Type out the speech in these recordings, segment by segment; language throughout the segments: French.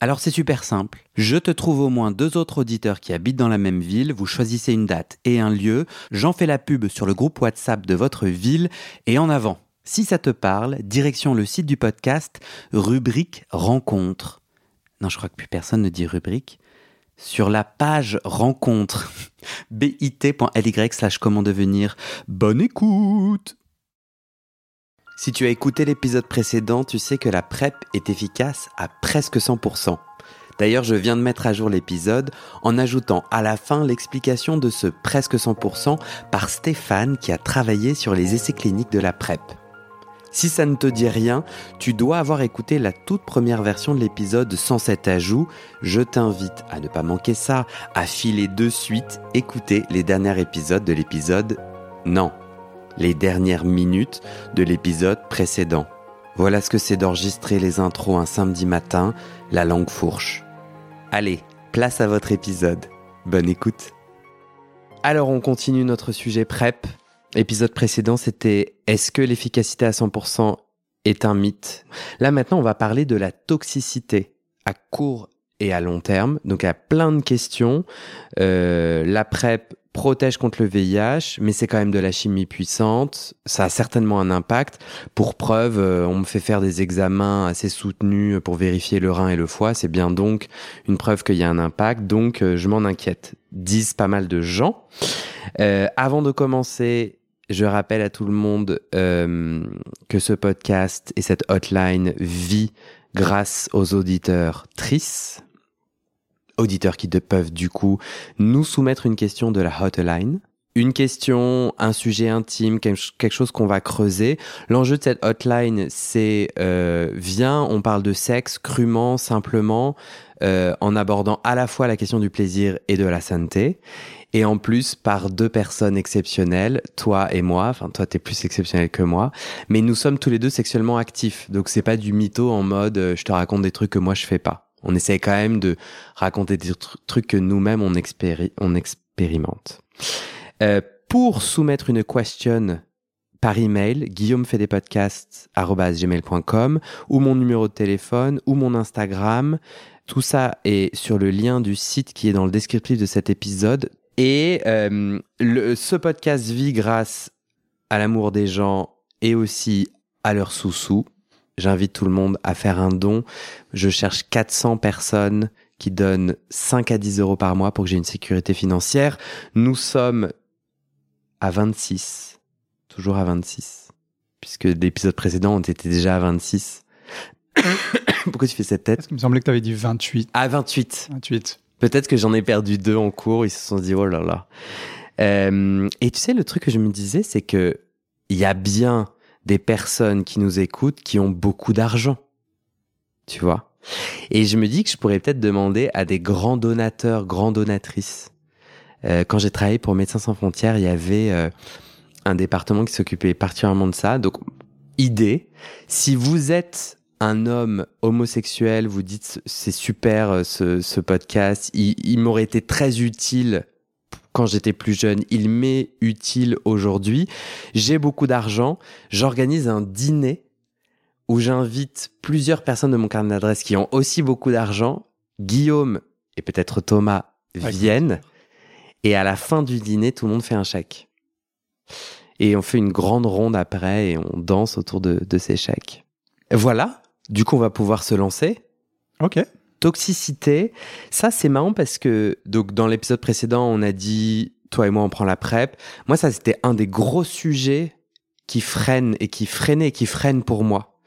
Alors c'est super simple. Je te trouve au moins deux autres auditeurs qui habitent dans la même ville, vous choisissez une date et un lieu, j'en fais la pub sur le groupe WhatsApp de votre ville et en avant. Si ça te parle, direction le site du podcast, rubrique rencontre. Non, je crois que plus personne ne dit rubrique. Sur la page rencontre, bit.ly slash comment devenir. Bonne écoute si tu as écouté l'épisode précédent, tu sais que la PrEP est efficace à presque 100%. D'ailleurs, je viens de mettre à jour l'épisode en ajoutant à la fin l'explication de ce presque 100% par Stéphane qui a travaillé sur les essais cliniques de la PrEP. Si ça ne te dit rien, tu dois avoir écouté la toute première version de l'épisode sans cet ajout. Je t'invite à ne pas manquer ça, à filer de suite, écouter les derniers épisodes de l'épisode Non, les dernières minutes de l'épisode précédent. Voilà ce que c'est d'enregistrer les intros un samedi matin, la langue fourche. Allez, place à votre épisode. Bonne écoute. Alors on continue notre sujet PrEP. L'épisode précédent c'était Est-ce que l'efficacité à 100% est un mythe? Là maintenant on va parler de la toxicité à court et à long terme. Donc il y a plein de questions. Euh, la PrEP protège contre le VIH, mais c'est quand même de la chimie puissante. Ça a certainement un impact. Pour preuve, euh, on me fait faire des examens assez soutenus pour vérifier le rein et le foie. C'est bien donc une preuve qu'il y a un impact. Donc, euh, je m'en inquiète. Disent pas mal de gens. Euh, avant de commencer, je rappelle à tout le monde que ce podcast et cette hotline vit grâce aux auditeurs TRIS, auditeurs qui peuvent du coup nous soumettre une question de la hotline. Une question, un sujet intime, quelque chose qu'on va creuser. L'enjeu de cette hotline, c'est euh, viens, on parle de sexe crûment, simplement, euh, en abordant à la fois la question du plaisir et de la santé, et en plus par deux personnes exceptionnelles, toi et moi. Enfin, toi, t'es plus exceptionnel que moi, mais nous sommes tous les deux sexuellement actifs. Donc c'est pas du mytho en mode euh, je te raconte des trucs que moi je fais pas. On essaie quand même de raconter des trucs que nous-mêmes on, on expérimente. Euh, pour soumettre une question par email, guillaume fait des podcasts gmail.com ou mon numéro de téléphone ou mon Instagram. Tout ça est sur le lien du site qui est dans le descriptif de cet épisode. Et euh, ce podcast vit grâce à l'amour des gens et aussi à leurs sous-sous. J'invite tout le monde à faire un don. Je cherche 400 personnes qui donnent 5 à 10 euros par mois pour que j'ai une sécurité financière. Nous sommes à 26. Toujours à 26. Puisque l'épisode précédent, on était déjà à 26. Pourquoi tu fais cette tête? Parce qu'il me semblait que tu avais dit 28. À 28. 28. Peut-être que j'en ai perdu deux en cours. Ils se sont dit, oh là là. Euh, et tu sais, le truc que je me disais, c'est que il y a bien des personnes qui nous écoutent qui ont beaucoup d'argent. Tu vois? Et je me dis que je pourrais peut-être demander à des grands donateurs, grandes donatrices. Euh, quand j'ai travaillé pour Médecins sans frontières, il y avait euh, un département qui s'occupait particulièrement de ça. Donc, idée, si vous êtes un homme homosexuel, vous dites c'est super euh, ce, ce podcast, il, il m'aurait été très utile quand j'étais plus jeune, il m'est utile aujourd'hui. J'ai beaucoup d'argent, j'organise un dîner où j'invite plusieurs personnes de mon carnet d'adresse qui ont aussi beaucoup d'argent. Guillaume et peut-être Thomas viennent et à la fin du dîner, tout le monde fait un chèque. Et on fait une grande ronde après et on danse autour de, de ces chèques. Voilà. Du coup, on va pouvoir se lancer. Ok. Toxicité, ça c'est marrant parce que donc dans l'épisode précédent, on a dit toi et moi on prend la PrEP. Moi ça c'était un des gros sujets qui freine et qui freinait et qui freine pour moi.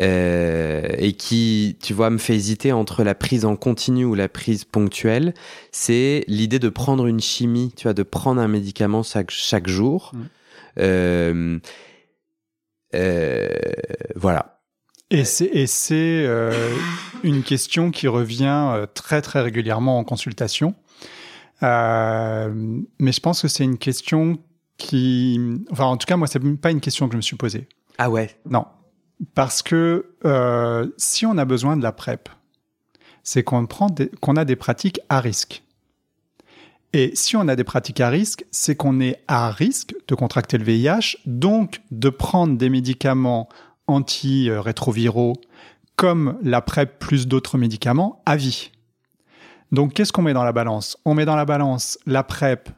Euh, et qui, tu vois, me fait hésiter entre la prise en continu ou la prise ponctuelle, c'est l'idée de prendre une chimie, tu vois, de prendre un médicament chaque, chaque jour. Mm. Euh, euh, voilà. Et c'est euh, une question qui revient euh, très très régulièrement en consultation. Euh, mais je pense que c'est une question qui, enfin en tout cas moi c'est pas une question que je me suis posée. Ah ouais. Non, parce que euh, si on a besoin de la PrEP, c'est qu'on qu'on a des pratiques à risque. Et si on a des pratiques à risque, c'est qu'on est à risque de contracter le VIH, donc de prendre des médicaments antirétroviraux comme la PrEP plus d'autres médicaments à vie. Donc qu'est-ce qu'on met dans la balance? On met dans la balance la PrEP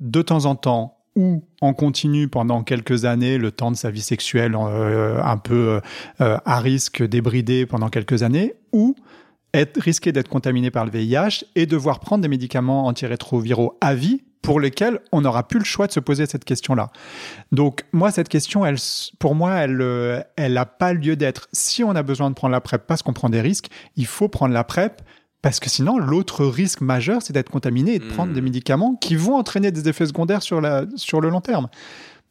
de temps en temps ou en continu pendant quelques années, le temps de sa vie sexuelle euh, un peu euh, à risque, débridé pendant quelques années, ou être risqué d'être contaminé par le VIH et devoir prendre des médicaments antirétroviraux à vie pour lesquels on n'aura plus le choix de se poser cette question-là. Donc moi, cette question, elle, pour moi, elle euh, elle n'a pas lieu d'être. Si on a besoin de prendre la PrEP parce qu'on prend des risques, il faut prendre la PrEP parce que sinon, l'autre risque majeur, c'est d'être contaminé et de prendre Hmm. des médicaments qui vont entraîner des effets secondaires sur, la, sur le long terme.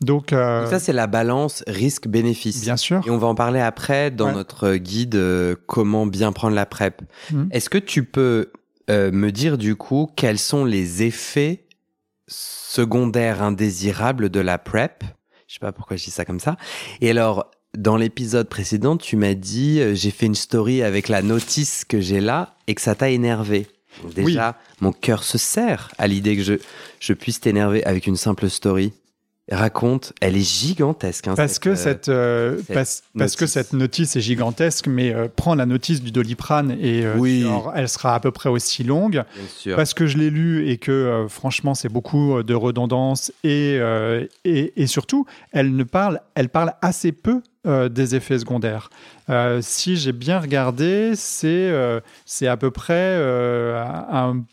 Donc, euh, Donc ça c'est la balance risque-bénéfice. bien sûr. Et on va en parler après dans Ouais. notre guide euh, comment bien prendre la PrEP. Mhm. Est-ce que tu peux euh, me dire du coup quels sont les effets secondaires indésirables de la PrEP Je sais pas pourquoi je dis ça comme ça. Et alors, dans l'épisode précédent, tu m'as dit euh, j'ai fait une story avec la notice que j'ai là et que ça t'a énervé. Donc déjà, mon cœur se serre à l'idée que je, je puisse t'énerver avec une simple story. Raconte, elle est gigantesque. hein, Parce que euh, cette, euh, cette parce, parce que notice. cette notice est gigantesque, mais euh, prends la notice du Doliprane et euh, Oui. genre, elle sera à peu près aussi longue. Parce que je l'ai lu et que euh, franchement c'est beaucoup euh, de redondance et, euh, et, et surtout elle ne parle elle parle assez peu euh, des effets secondaires. Euh, si j'ai bien regardé, c'est euh, c'est à peu près euh, un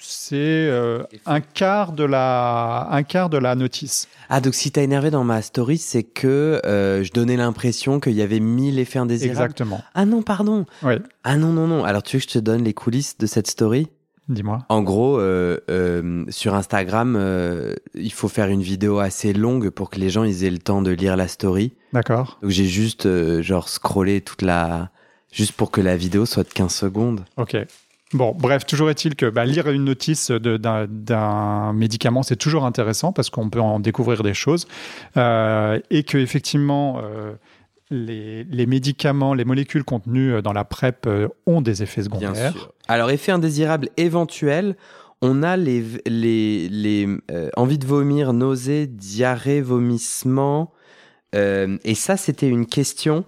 c'est euh, un quart de la un quart de la notice. Ah, donc si t'as énervé dans ma story, c'est que euh, je donnais l'impression qu'il y avait mille effets indésirables. Exactement. Ah non, pardon. Oui, Ah non, non, non. Alors tu veux que je te donne les coulisses de cette story? Dis-moi. En gros, euh, euh, sur Instagram, euh, il faut faire une vidéo assez longue pour que les gens ils aient le temps de lire la story. D'accord. Donc j'ai juste euh, genre scrollé toute la... Juste pour que la vidéo soit de 15 secondes. Ok. Bon, bref, toujours est-il que bah, lire une notice d'un médicament, c'est toujours intéressant parce qu'on peut en découvrir des choses. Euh, et que effectivement, euh, les, les médicaments, les molécules contenues dans la PrEP euh, ont des effets Bien secondaires. sûr. Alors, effet indésirable éventuel, on a les, les, les envies de vomir, nausées, diarrhée, vomissement. Euh, et ça, c'était une question.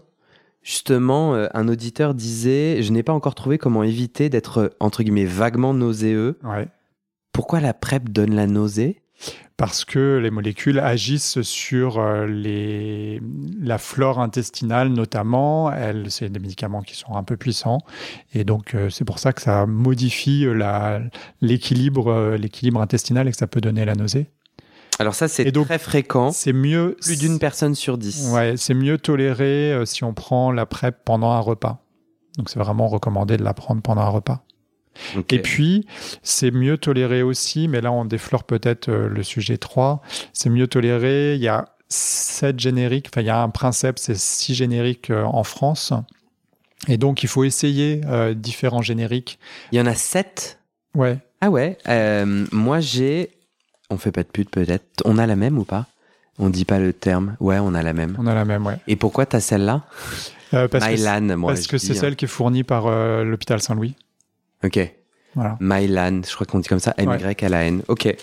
Justement, euh, un auditeur disait Je n'ai pas encore trouvé comment éviter d'être, entre guillemets, vaguement nauséeux. Ouais. Pourquoi la PrEP donne la nausée? Parce que les molécules agissent sur euh, les, la flore intestinale notamment. Elles, c'est des médicaments qui sont un peu puissants. Et donc, euh, c'est pour ça que ça modifie euh, l'équilibre intestinal et que ça peut donner la nausée. Alors, ça, c'est très fréquent. C'est mieux. Plus d'une personne sur dix. Ouais, c'est mieux toléré euh, si on prend la PrEP pendant un repas. Donc, c'est vraiment recommandé de la prendre pendant un repas. Et puis, c'est mieux toléré aussi, mais là, on déflore peut-être euh, le sujet 3. C'est mieux toléré. Il y a sept génériques. Enfin, il y a un principe, c'est six génériques euh, en France. Et donc, il faut essayer différents génériques. Il y en a sept? Ouais. Ah ouais, moi j'ai. On fait pas de pute peut-être. On a la même ou pas? On dit pas le terme. Ouais, on a la même. On a la même, ouais. Et pourquoi t'as celle-là? Euh, parce que Mylan, moi. parce je que c'est hein. celle qui est fournie par euh, l'hôpital Saint-Louis. Ok. Voilà. Mylan, je crois qu'on dit comme ça. M-Y-L-A-N. Ok.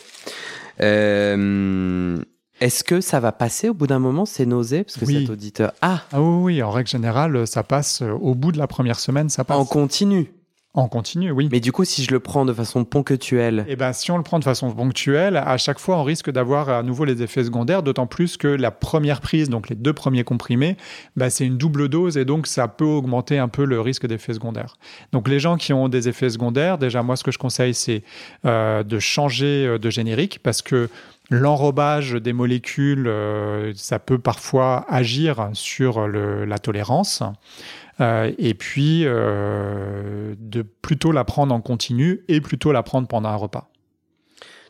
Euh, Est-ce que ça va passer au bout d'un moment, ces nausées Parce que Oui. cet auditeur. Ah Ah oui, oui, en règle générale, ça passe euh, au bout de la première semaine, ça passe. En continu En continu, oui. Mais du coup, si je le prends de façon ponctuelle, Eh ben, si on le prend de façon ponctuelle, à chaque fois, on risque d'avoir à nouveau les effets secondaires, d'autant plus que la première prise, donc les deux premiers comprimés, bah, c'est une double dose et donc ça peut augmenter un peu le risque d'effets secondaires. Donc les gens qui ont des effets secondaires, déjà moi ce que je conseille c'est euh, de changer euh, de générique parce que l'enrobage des molécules, euh, ça peut parfois agir sur le- la tolérance. Euh, et puis euh, de plutôt la prendre en continu et plutôt la prendre pendant un repas.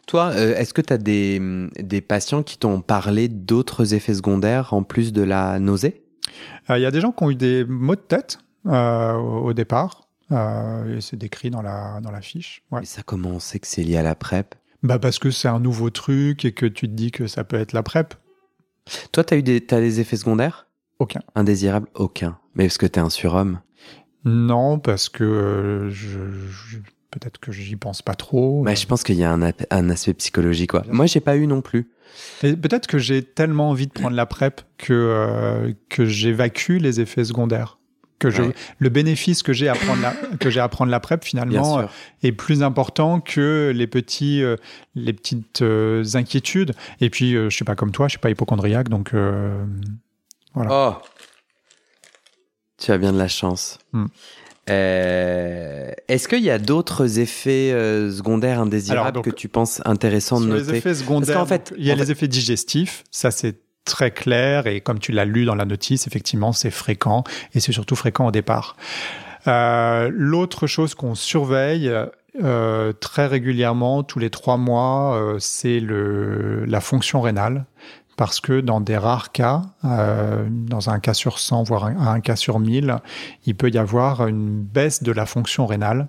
toi, euh, est-ce que tu as des, des patients qui t'ont parlé d'autres effets secondaires en plus de la nausée? Euh, Il y a des gens qui ont eu des maux de tête euh, au au départ. euh, et c'est décrit dans la, dans la fiche. Ouais. Et ça, comment on sait que c'est lié à la PrEP? Bah parce que c'est un nouveau truc et que tu te dis que ça peut être la PrEP. Toi, tu as eu des, t'as des effets secondaires? Aucun. Indésirables? Aucun. Mais parce que tu es un surhomme? Non, parce que euh, je, je- peut-être que j'y pense pas trop. Bah, je pense qu'il y a un, un aspect psychologique. Quoi. Moi, j'ai pas eu non plus. Peut-être que j'ai tellement envie de prendre la PrEP que, euh, que j'évacue les effets secondaires. Que je, Ouais. le bénéfice que j'ai à prendre la, que j'ai à prendre la PrEP finalement sûr. est plus important que les petits euh, les petites euh, inquiétudes et puis euh, je suis pas comme toi je suis pas hypochondriaque donc euh, Oh Tu as bien de la chance. Hmm. Euh, Est-ce qu'il y a d'autres effets euh, secondaires indésirables Alors, donc, que tu penses intéressants de noter les effets secondaires fait- il y a en les effets digestifs ça c'est très clair et comme tu l'as lu dans la notice effectivement c'est fréquent et c'est surtout fréquent au départ. Euh, l'autre chose qu'on surveille euh, très régulièrement tous les trois mois euh, c'est la fonction rénale parce que dans des rares cas, euh, dans un cas sur 100, voire un, un cas sur 1000, il peut y avoir une baisse de la fonction rénale.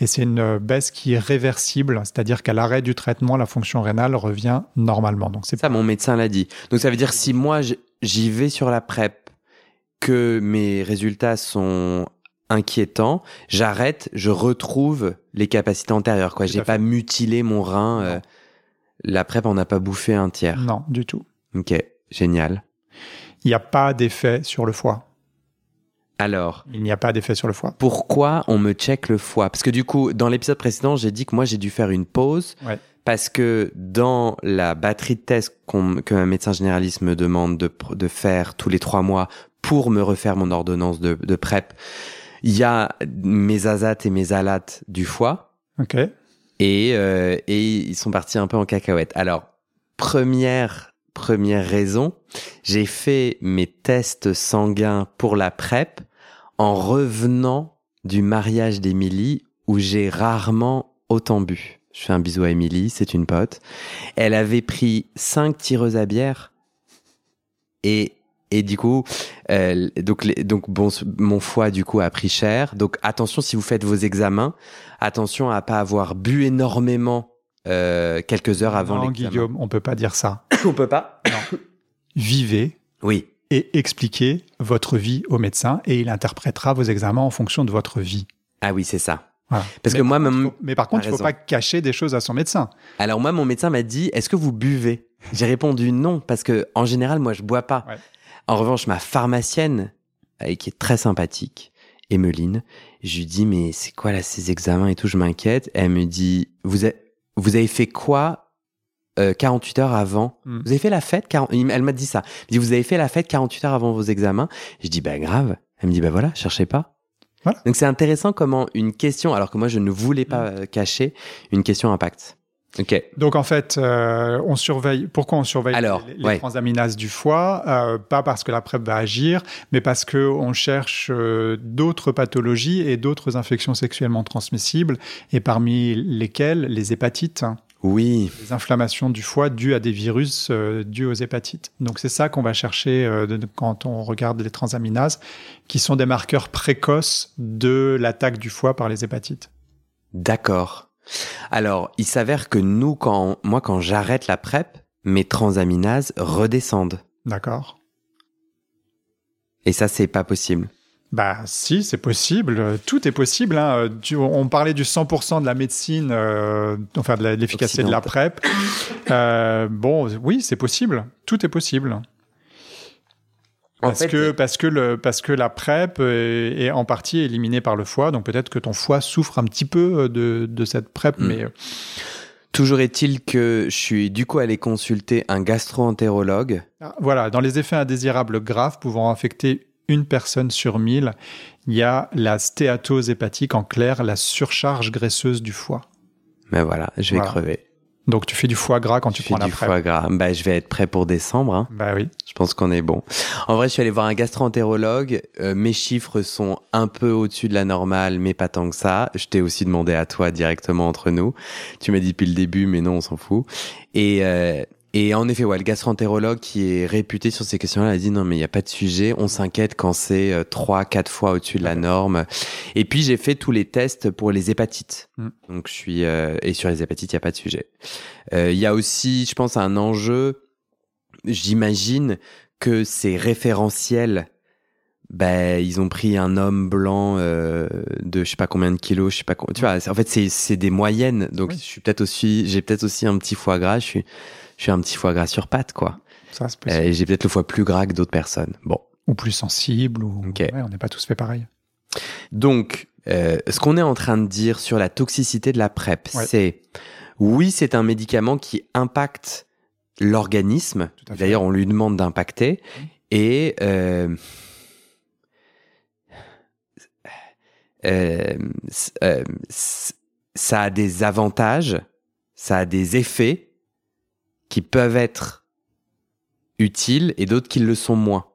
Et c'est une baisse qui est réversible, c'est-à-dire qu'à l'arrêt du traitement, la fonction rénale revient normalement. Donc c'est Ça, mon médecin l'a dit. Donc ça veut dire si moi j'y vais sur la PrEP, que mes résultats sont inquiétants, j'arrête, je retrouve les capacités antérieures. Quoi, j'ai pas mutilé mon rein. euh, la PrEP, on n'a pas bouffé un tiers. non du tout. Ok, génial. Il n'y a pas d'effet sur le foie. Alors, Il n'y a pas d'effet sur le foie. pourquoi on me check le foie? Parce que du coup, dans l'épisode précédent, j'ai dit que moi, j'ai dû faire une pause. Ouais. Parce que dans la batterie de tests qu'on- que un médecin généraliste me demande de, faire tous les trois mois pour me refaire mon ordonnance de, de PrEP, il y a mes azates et mes alates du foie. Ok. Et, euh, et ils sont partis un peu en cacahuète. Alors, première, première raison, j'ai fait mes tests sanguins pour la PrEP en revenant du mariage d'Émilie où j'ai rarement autant bu. Je fais un bisou à Émilie, c'est une pote. Elle avait pris cinq tireuses à bière et et du coup, donc, donc bon, mon foie du coup a pris cher. Donc attention si vous faites vos examens, attention à pas avoir bu énormément euh, quelques heures avant non. Guillaume, on peut pas dire ça. On peut pas. Vivez Oui. et expliquez votre vie au médecin et il interprétera vos examens en fonction de votre vie. Ah oui, c'est ça. Voilà. Parce Mais que moi, par contre, même- faut- mais par contre, il faut raison. pas cacher des choses à son médecin. Alors moi, mon médecin m'a dit, est-ce que vous buvez? J'ai répondu non parce que en général, moi, je bois pas. Ouais. En revanche, ma pharmacienne, euh, qui est très sympathique, Emeline, je lui dis mais c'est quoi là ces examens et tout, je m'inquiète. Elle me dit vous avez, vous avez fait quoi euh, 48 heures avant Hmm. Vous avez fait la fête 40 Elle m'a dit ça. Elle me dit vous avez fait la fête 48 heures avant vos examens. Je dis bah grave. Elle me dit bah voilà, cherchez pas. Voilà. Donc c'est intéressant comment une question, alors que moi je ne voulais pas euh, cacher, une question impacte. Ok. Donc en fait, euh, on surveille. Pourquoi on surveille Alors, les, les ouais. transaminases du foie Euh, Pas parce que la PrEP va agir, mais parce que on cherche euh, d'autres pathologies et d'autres infections sexuellement transmissibles, et parmi lesquelles les hépatites, hein, Oui. les inflammations du foie dues à des virus euh, dus aux hépatites. Donc c'est ça qu'on va chercher euh, de- quand on regarde les transaminases, qui sont des marqueurs précoces de l'attaque du foie par les hépatites. D'accord. Alors, il s'avère que nous, quand moi, quand j'arrête la PrEP, mes transaminases redescendent. D'accord Et ça, c'est pas possible. Bah si, c'est possible. Tout est possible. hein. Euh, tu- on parlait du 100% de la médecine, euh, enfin de l'efficacité de la PrEP. Euh, bon, oui, c'est possible. Tout est possible. Parce, que, parce, que le, parce que la PrEP est, est en partie éliminée par le foie, donc peut-être que ton foie souffre un petit peu de, de cette PrEP, Mm. mais euh, Toujours est-il que je suis du coup allé consulter un gastro-entérologue. ah, voilà, dans les effets indésirables graves pouvant affecter une personne sur mille, il y a la stéatose hépatique, en clair, la surcharge graisseuse du foie. Mais voilà, je vais Voilà. crever. Donc tu fais du foie gras quand tu Je fais prends la du PrEP. foie gras. Bah, je vais être prêt pour décembre. Hein. Bah oui. Je pense qu'on est bon. En vrai, je suis allé voir un gastro-entérologue. Euh, mes chiffres sont un peu au-dessus de la normale, mais pas tant que ça. Je t'ai aussi demandé à toi directement entre nous. Tu m'as dit depuis le début, mais non, on s'en fout. Et, euh, et en effet, ouais, le gastro-entérologue qui est réputé sur ces questions-là, a dit non, mais il n'y a pas de sujet. On s'inquiète quand c'est euh, trois, quatre fois au-dessus de la norme. Et puis, j'ai fait tous les tests pour les hépatites. Mm. Donc, je suis, euh, et sur les hépatites, il n'y a pas de sujet. Euh, Il y a aussi, je pense, un enjeu. J'imagine que ces référentiels, ben, ils ont pris un homme blanc euh, de je sais pas combien de kilos, je sais pas. Tu vois, en fait, c'est c'est des moyennes. Donc, Oui. je suis peut-être aussi, j'ai peut-être aussi un petit foie gras. Je suis, je suis un petit foie gras sur patte, quoi. Ça, c'est Euh, possible. et j'ai peut-être le foie plus gras que d'autres personnes. Bon. Ou plus sensible, ou Ok. ouais, on n'est pas tous fait pareil. Donc, euh, ce qu'on est en train de dire sur la toxicité de la PrEP, Ouais. c'est oui, c'est un médicament qui impacte l'organisme. D'ailleurs, on lui demande d'impacter. Et euh, euh, euh, ça a des avantages, ça a des effets qui peuvent être utiles et d'autres qui le sont moins.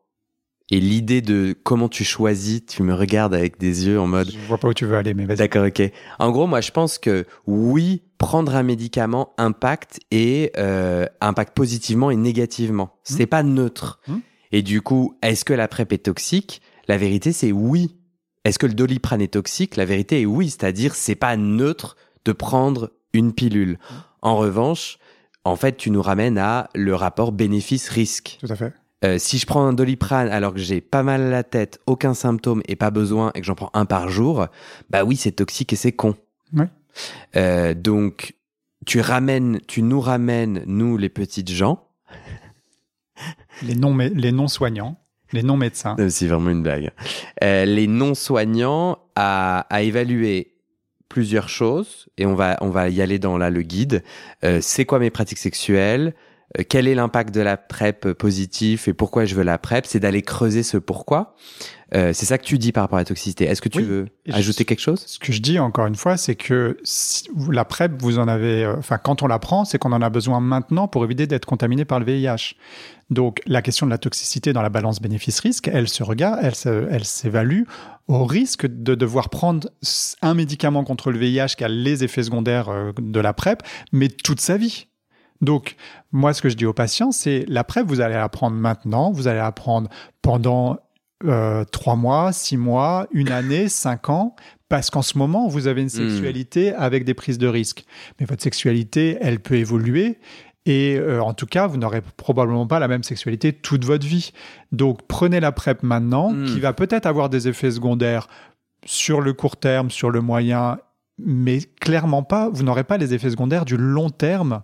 Et l'idée de comment tu choisis, tu me regardes avec des yeux en mode Je vois pas où tu veux aller, mais vas-y. D'accord, ok. En gros, moi, je pense que oui, prendre un médicament impacte et euh, impacte positivement et négativement. C'est pas neutre. Hmm. Et du coup, est-ce que la PrEP est toxique? La vérité, c'est oui. Est-ce que le doliprane est toxique? La vérité est oui. C'est-à-dire, c'est pas neutre de prendre une pilule. En revanche, en fait, tu nous ramènes à le rapport bénéfice-risque. Tout à fait. Euh, si je prends un doliprane alors que j'ai pas mal à la tête, aucun symptôme et pas besoin et que j'en prends un par jour, bah oui, c'est toxique et c'est con. Oui. Euh, donc, tu ramènes, tu nous ramènes, nous les petites gens. Les non, mé- les non soignants, les non médecins. Euh, C'est vraiment une blague. Euh, les non soignants à, à évaluer plusieurs choses et on va on va y aller dans là le guide. Euh, c'est quoi mes pratiques sexuelles? Quel est l'impact de la PrEP positif et pourquoi je veux la PrEP? C'est d'aller creuser ce pourquoi. Euh, c'est ça que tu dis par rapport à la toxicité. Est-ce que tu Oui. veux je- ajouter quelque chose? Ce que je dis encore une fois, c'est que si la PrEP, vous en avez, euh, enfin, quand on la prend, c'est qu'on en a besoin maintenant pour éviter d'être contaminé par le VIH. Donc, la question de la toxicité dans la balance bénéfice-risque, elle se regarde, elle elle s'évalue au risque de devoir prendre un médicament contre le VIH qui a les effets secondaires euh, de la PrEP, mais toute sa vie. Donc, moi, ce que je dis aux patients, c'est la PrEP, vous allez la prendre maintenant, vous allez la prendre pendant euh, trois mois, six mois, une année, cinq ans, parce qu'en ce moment, vous avez une sexualité avec des prises de risque. Mais votre sexualité, elle peut évoluer. Et euh, en tout cas, vous n'aurez probablement pas la même sexualité toute votre vie. Donc, prenez la PrEP maintenant, Mm. qui va peut-être avoir des effets secondaires sur le court terme, sur le moyen, mais clairement pas, vous n'aurez pas les effets secondaires du long terme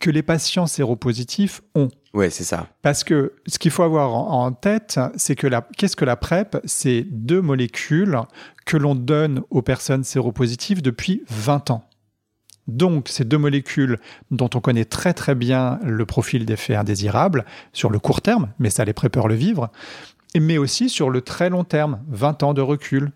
que les patients séropositifs ont. Ouais, c'est ça. Parce que ce qu'il faut avoir en, en tête, c'est que la, qu'est-ce que la PrEP? C'est deux molécules que l'on donne aux personnes séropositives depuis 20 ans. Donc, ces deux molécules dont on connaît très très bien le profil d'effet indésirable sur le court terme, mais ça les prépare le vivre, mais aussi sur le très long terme, 20 ans de recul.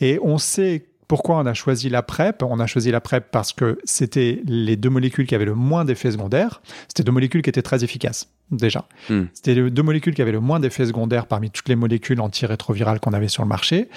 Et on sait pourquoi on a choisi la PrEP? On a choisi la PrEP parce que c'était les deux molécules qui avaient le moins d'effets secondaires. C'était deux molécules qui étaient très efficaces, déjà. Hmm. C'était les deux molécules qui avaient le moins d'effets secondaires parmi toutes les molécules antirétrovirales qu'on avait sur le marché.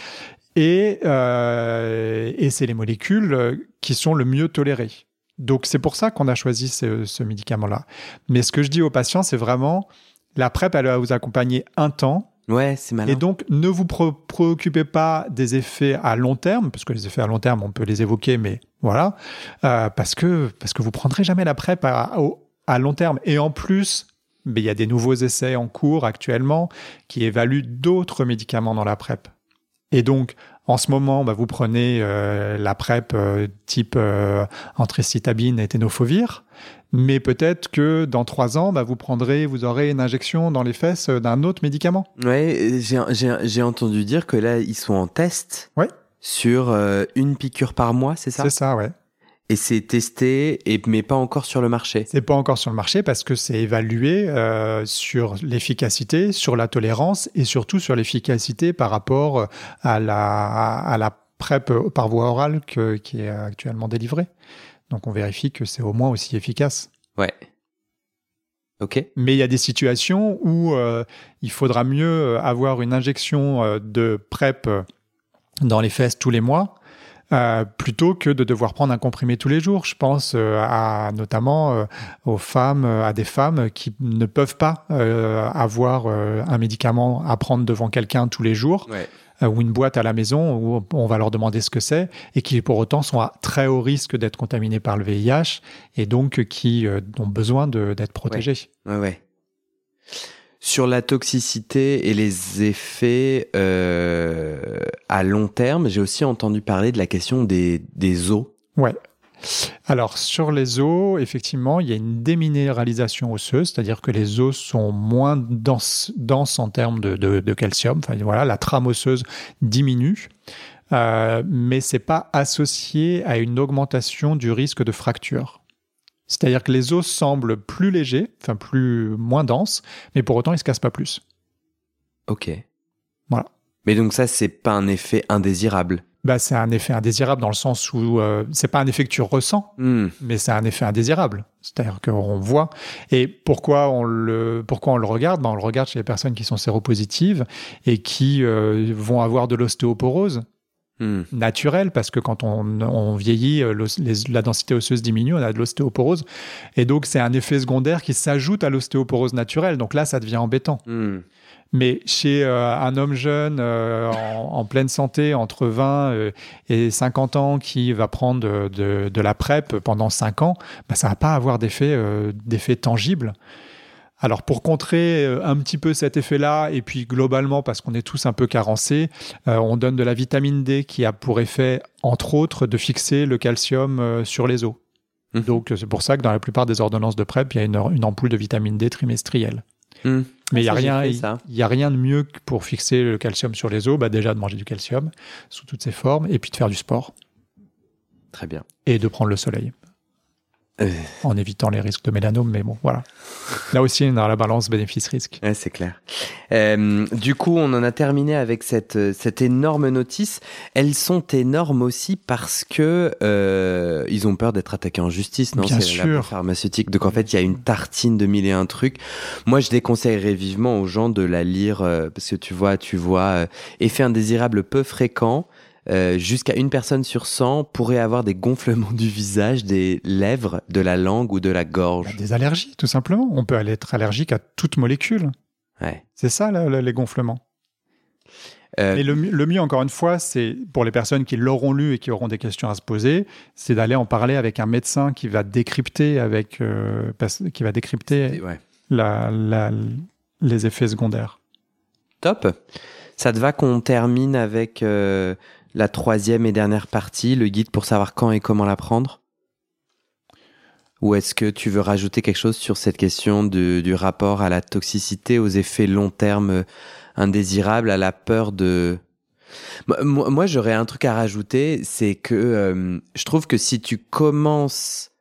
Et, euh, et c'est les molécules euh, qui sont le mieux tolérées. Donc c'est pour ça qu'on a choisi ce, ce médicament-là. Mais ce que je dis aux patients, c'est vraiment la PrEP, elle va vous accompagner un temps. Ouais, c'est malin. Et donc, ne vous pré- préoccupez pas des effets à long terme, parce que les effets à long terme, on peut les évoquer, mais voilà, euh, parce que parce que vous prendrez jamais la PrEP à, long terme. Et en plus, il y a des nouveaux essais en cours actuellement qui évaluent d'autres médicaments dans la PrEP. Et donc, en ce moment, bah, vous prenez euh, la PrEP euh, type euh, antricitabine et ténofovir, mais peut-être que dans trois ans, bah, vous prendrez, vous aurez une injection dans les fesses d'un autre médicament. Ouais, j'ai entendu dire que là, ils sont en test Ouais. sur euh, une piqûre par mois, c'est ça? C'est ça, ouais. Et c'est testé, et, mais pas encore sur le marché. C'est pas encore sur le marché parce que c'est évalué euh, sur l'efficacité, sur la tolérance et surtout sur l'efficacité par rapport à la, à la PrEP par voie orale que- qui est actuellement délivrée. Donc on vérifie que c'est au moins aussi efficace. Ouais. Ok. Mais il y a des situations où euh, il faudra mieux avoir une injection euh, de PrEP dans les fesses tous les mois euh, plutôt que de devoir prendre un comprimé tous les jours. Je pense euh, à notamment euh, aux femmes, euh, à des femmes qui ne peuvent pas euh, avoir euh, un médicament à prendre devant quelqu'un tous les jours Ouais. ou une boîte à la maison où on va leur demander ce que c'est et qui pour autant sont à très haut risque d'être contaminés par le VIH et donc qui euh, ont besoin d'être protégés. Ouais, ouais. Sur la toxicité et les effets euh, à long terme, j'ai aussi entendu parler de la question des, des os. Ouais. Alors, sur les os, effectivement, il y a une déminéralisation osseuse, c'est-à-dire que les os sont moins denses, denses en termes de, de- de calcium. Enfin, voilà, la trame osseuse diminue, euh, mais c'est pas associé à une augmentation du risque de fracture. C'est-à-dire que les os semblent plus légers, enfin plus moins denses, mais pour autant ils se cassent pas plus. Ok. Voilà. Mais donc ça, c'est pas un effet indésirable. Bah, c'est un effet indésirable dans le sens où euh, c'est pas un effet que tu ressens, Hmm. mais c'est un effet indésirable. C'est-à-dire qu'on voit. Et pourquoi on le, pourquoi on le regarde? Ben, On le regarde chez les personnes qui sont séropositives et qui euh, vont avoir de l'ostéoporose Hmm. naturelle, parce que quand on, on vieillit, euh, les- la densité osseuse diminue, on a de l'ostéoporose. Et donc, c'est un effet secondaire qui s'ajoute à l'ostéoporose naturelle. Donc là, ça devient embêtant. Hmm. Mais chez euh, un homme jeune, euh, en, en pleine santé, entre 20 euh, et 50 ans, qui va prendre de, de- de la PrEP pendant 5 ans, bah, ça va pas avoir d'effet tangible. Alors pour contrer euh, un petit peu cet effet-là, et puis globalement parce qu'on est tous un peu carencés, euh, on donne de la vitamine D qui a pour effet, entre autres, de fixer le calcium euh, sur les os. Mhm. Donc c'est pour ça que dans la plupart des ordonnances de PrEP, il y a une, une ampoule de vitamine D trimestrielle. Hmm. Mais il n'y a, j'ai rien- y a rien de mieux que pour fixer le calcium sur les os. Bah déjà de manger du calcium sous toutes ses formes et puis de faire du sport Très bien. et de prendre le soleil en évitant les risques de mélanome. Mais bon, voilà. Là aussi, on a la balance bénéfice-risque. Ouais, c'est clair. Euh, du coup, on en a terminé avec cette, euh, cette énorme notice. Elles sont énormes aussi parce que euh, ils ont peur d'être attaqués en justice, non? Bien la sûr. pharmaceutique. Donc en fait, il y a une tartine de mille et un trucs. Moi, je déconseillerais vivement aux gens de la lire euh, parce que tu vois, tu vois, euh, effet indésirable peu fréquent. Euh, Jusqu'à une personne sur 100 pourrait avoir des gonflements du visage, des lèvres, de la langue ou de la gorge. des allergies, tout simplement. On peut aller être allergique à toute molécule. Ouais. C'est ça, là, les gonflements. Euh, Mais le, mieux- le mieux, encore une fois, c'est pour les personnes qui l'auront lu et qui auront des questions à se poser, c'est d'aller en parler avec un médecin qui va décrypter avec, euh, qui va décrypter ouais. la- la- les effets secondaires. Top. Ça te va qu'on termine avec euh, la troisième et dernière partie, le guide pour savoir quand et comment la prendre Ou est-ce que tu veux rajouter quelque chose sur cette question du rapport à la toxicité, aux effets long terme euh, indésirables, à la peur de... Moi- Moi, moi, j'aurais un truc à rajouter, c'est que euh, je trouve que si tu commences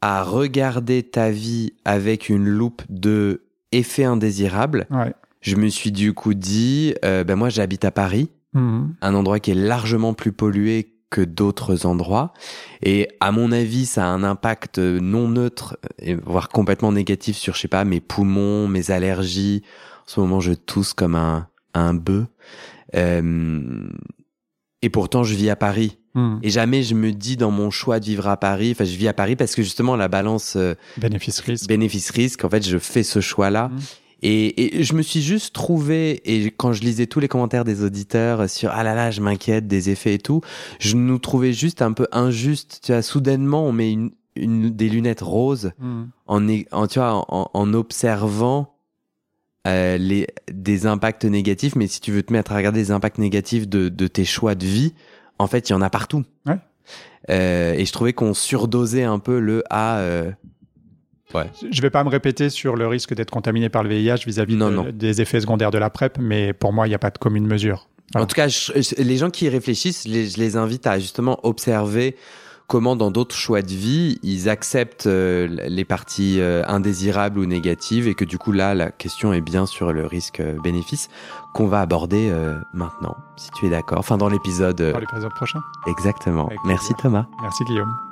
à regarder ta vie avec une loupe de effets indésirables, Ouais. je me suis du coup dit, euh, ben moi j'habite à Paris, Mhm. un endroit qui est largement plus pollué que d'autres endroits. Et à mon avis, ça a un impact non neutre, et voire complètement négatif sur, je sais pas, mes poumons, mes allergies. En ce moment, je tousse comme un, un bœuf. Euh, et pourtant, je vis à Paris. Mhm. Et jamais je me dis dans mon choix de vivre à Paris, enfin je vis à Paris parce que justement la balance euh, Bénéfice-risque. bénéfice-risque, en fait, je fais ce choix-là. Mhm. Et, et je me suis juste trouvé, et quand je lisais tous les commentaires des auditeurs sur ah là là, je m'inquiète des effets et tout, je nous trouvais juste un peu injuste. Tu vois, soudainement, on met une, une, des lunettes roses Mhm. en, en, tu vois, en, en observant euh, les, des impacts négatifs, mais si tu veux te mettre à regarder les impacts négatifs de, de tes choix de vie, en fait, il y en a partout. Ouais. Euh, et je trouvais qu'on surdosait un peu le A. euh, Ouais. Je vais pas me répéter sur le risque d'être contaminé par le VIH vis-à-vis de- des effets secondaires de la PrEP, mais pour moi, il n'y a pas de commune mesure. Voilà. En tout cas, je- je- les gens qui y réfléchissent, je les, je les invite à justement observer comment dans d'autres choix de vie, ils acceptent euh, les parties euh, indésirables ou négatives et que du coup là, la question est bien sur le risque-bénéfice qu'on va aborder euh, maintenant, si tu es d'accord. Enfin, dans l'épisode... euh, Pour l'épisode prochain. exactement. Avec Merci plaisir. Thomas. Merci Guillaume.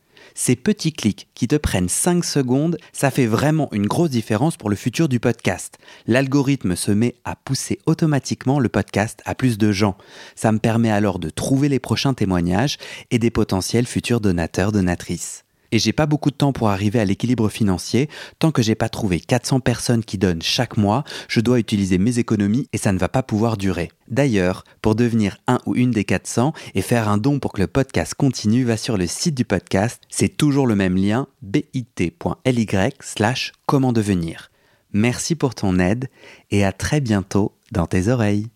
Ces petits clics qui te prennent 5 secondes, ça fait vraiment une grosse différence pour le futur du podcast. L'algorithme se met à pousser automatiquement le podcast à plus de gens. Ça me permet alors de trouver les prochains témoignages et des potentiels futurs donateurs, donatrices. Et j'ai pas beaucoup de temps pour arriver à l'équilibre financier. Tant que j'ai pas trouvé 400 personnes qui donnent chaque mois, je dois utiliser mes économies et ça ne va pas pouvoir durer. D'ailleurs, pour devenir un ou une des 400 et faire un don pour que le podcast continue, va sur le site du podcast. C'est toujours le même lien, bit.ly slash comment devenir. Merci pour ton aide et à très bientôt dans tes oreilles.